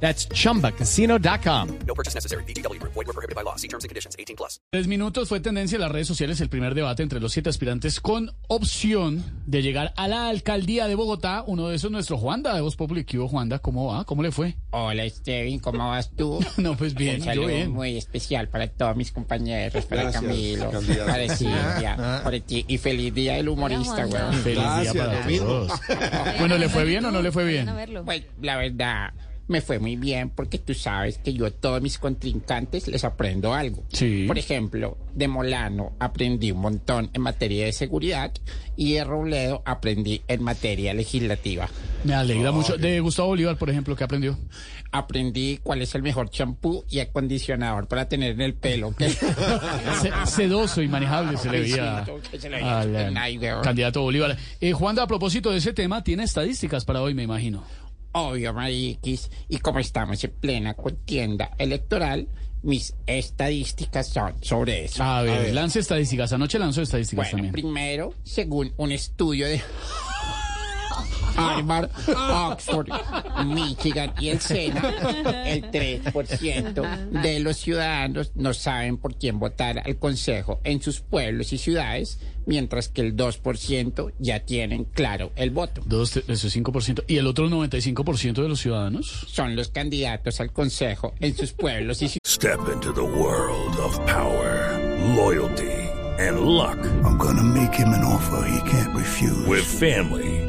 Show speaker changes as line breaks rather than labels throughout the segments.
That's chumbacasino.com.
No purchase necessary. BGW. Void were prohibited by law. See terms and conditions. 18 plus.
Tres minutos fue tendencia en las redes sociales el primer debate entre los siete aspirantes con opción de llegar a la alcaldía de Bogotá. Uno de esos nuestro Juanda de Voz Populi. ¿Qué Juanda? ¿Cómo va? ¿Cómo le fue?
Hola, Steven, ¿cómo vas tú?
No, pues bien,
Un
yo
saludo
bien.
muy especial para todos mis compañeros, para
Gracias,
Camilo,
candidato.
para Silvia, para ti. Y feliz día del humorista, güey.
Feliz día
Gracias,
para
lo mismo.
todos. Bueno, ¿le fue bien o no le fue bien?
Pues la verdad, me fue muy bien porque tú sabes que yo a todos mis contrincantes les aprendo algo.
Sí.
Por ejemplo, de Molano aprendí un montón en materia de seguridad y de Robledo aprendí en materia legislativa.
Me alegra mucho. De Gustavo Bolívar, por ejemplo, ¿qué aprendió?
Aprendí cuál es el mejor champú y acondicionador para tener en el pelo.
sedoso y manejable se le veía al candidato Bolívar. Eh, Juanda, a propósito de ese tema, tiene estadísticas para hoy, me imagino.
Obvio, Mariquis. Y como estamos en plena contienda electoral, mis estadísticas son sobre eso.
A ver, lance estadísticas. Anoche lanzó estadísticas
bueno,
también.
primero, según un estudio de Harvard, Oxford, Michigan y el SENA, el 3% de los ciudadanos no saben por quién votar al Consejo en sus pueblos y ciudades, mientras que el 2% ya tienen claro el voto.
Dos, te- eso es 5%. ¿Y el otro 95% de los ciudadanos?
Son los candidatos al Consejo en sus pueblos y ciudades.
Step into the world of power, loyalty, and luck.
I'm gonna make him an offer he can't refuse.
With family,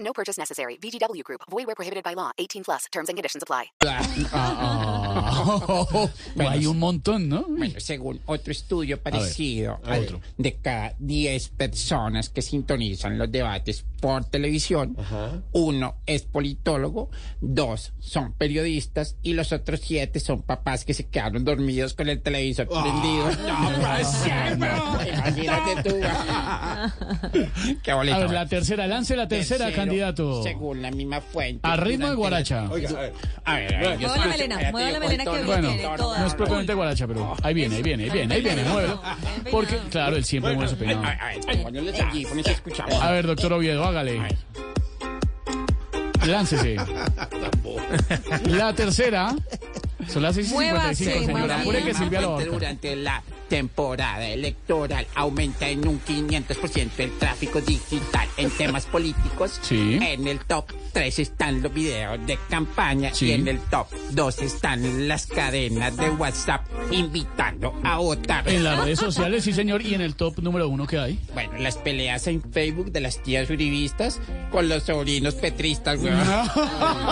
No purchase necessary. VGW Group. Void where prohibited by law. 18 plus. Terms and conditions apply.
Ah, hay un montón, ¿no?
Bueno, según otro estudio parecido
otro.
de cada 10 personas que sintonizan los debates por televisión, uno es politólogo, dos son periodistas y los otros siete son papás que se quedaron dormidos con el televisor prendido. No, pues siempre. Imagínate tú. Qué bonito.
A ver, la tercera, lance la tercera,
Tercero,
candidato.
Según la misma fuente.
A ritmo de guaracha.
la-
Oiga, a ver.
A ver, a ver,
Mueva la melena, mueva la melena que hoy
Bueno,
toda.
no es propiamente guaracha, pero ahí viene, ahí viene, ahí viene, ahí viene, muévelo. Porque, claro, él siempre mueve su peinado.
A ver,
doctor Oviedo, hágale. Láncese. La tercera. Son las 6 y
Muévase,
55, señora. Apure que Silvia lo.
Durante la temporada electoral aumenta en un 500% el tráfico digital en temas políticos.
Sí.
En el top 3 están los videos de campaña
Sí.
y en el top 2 están las cadenas de WhatsApp invitando a votar.
En las redes sociales, sí, señor. Y en el top número uno que hay.
Bueno, las peleas en Facebook de las tías uribistas con los sobrinos petristas, güey.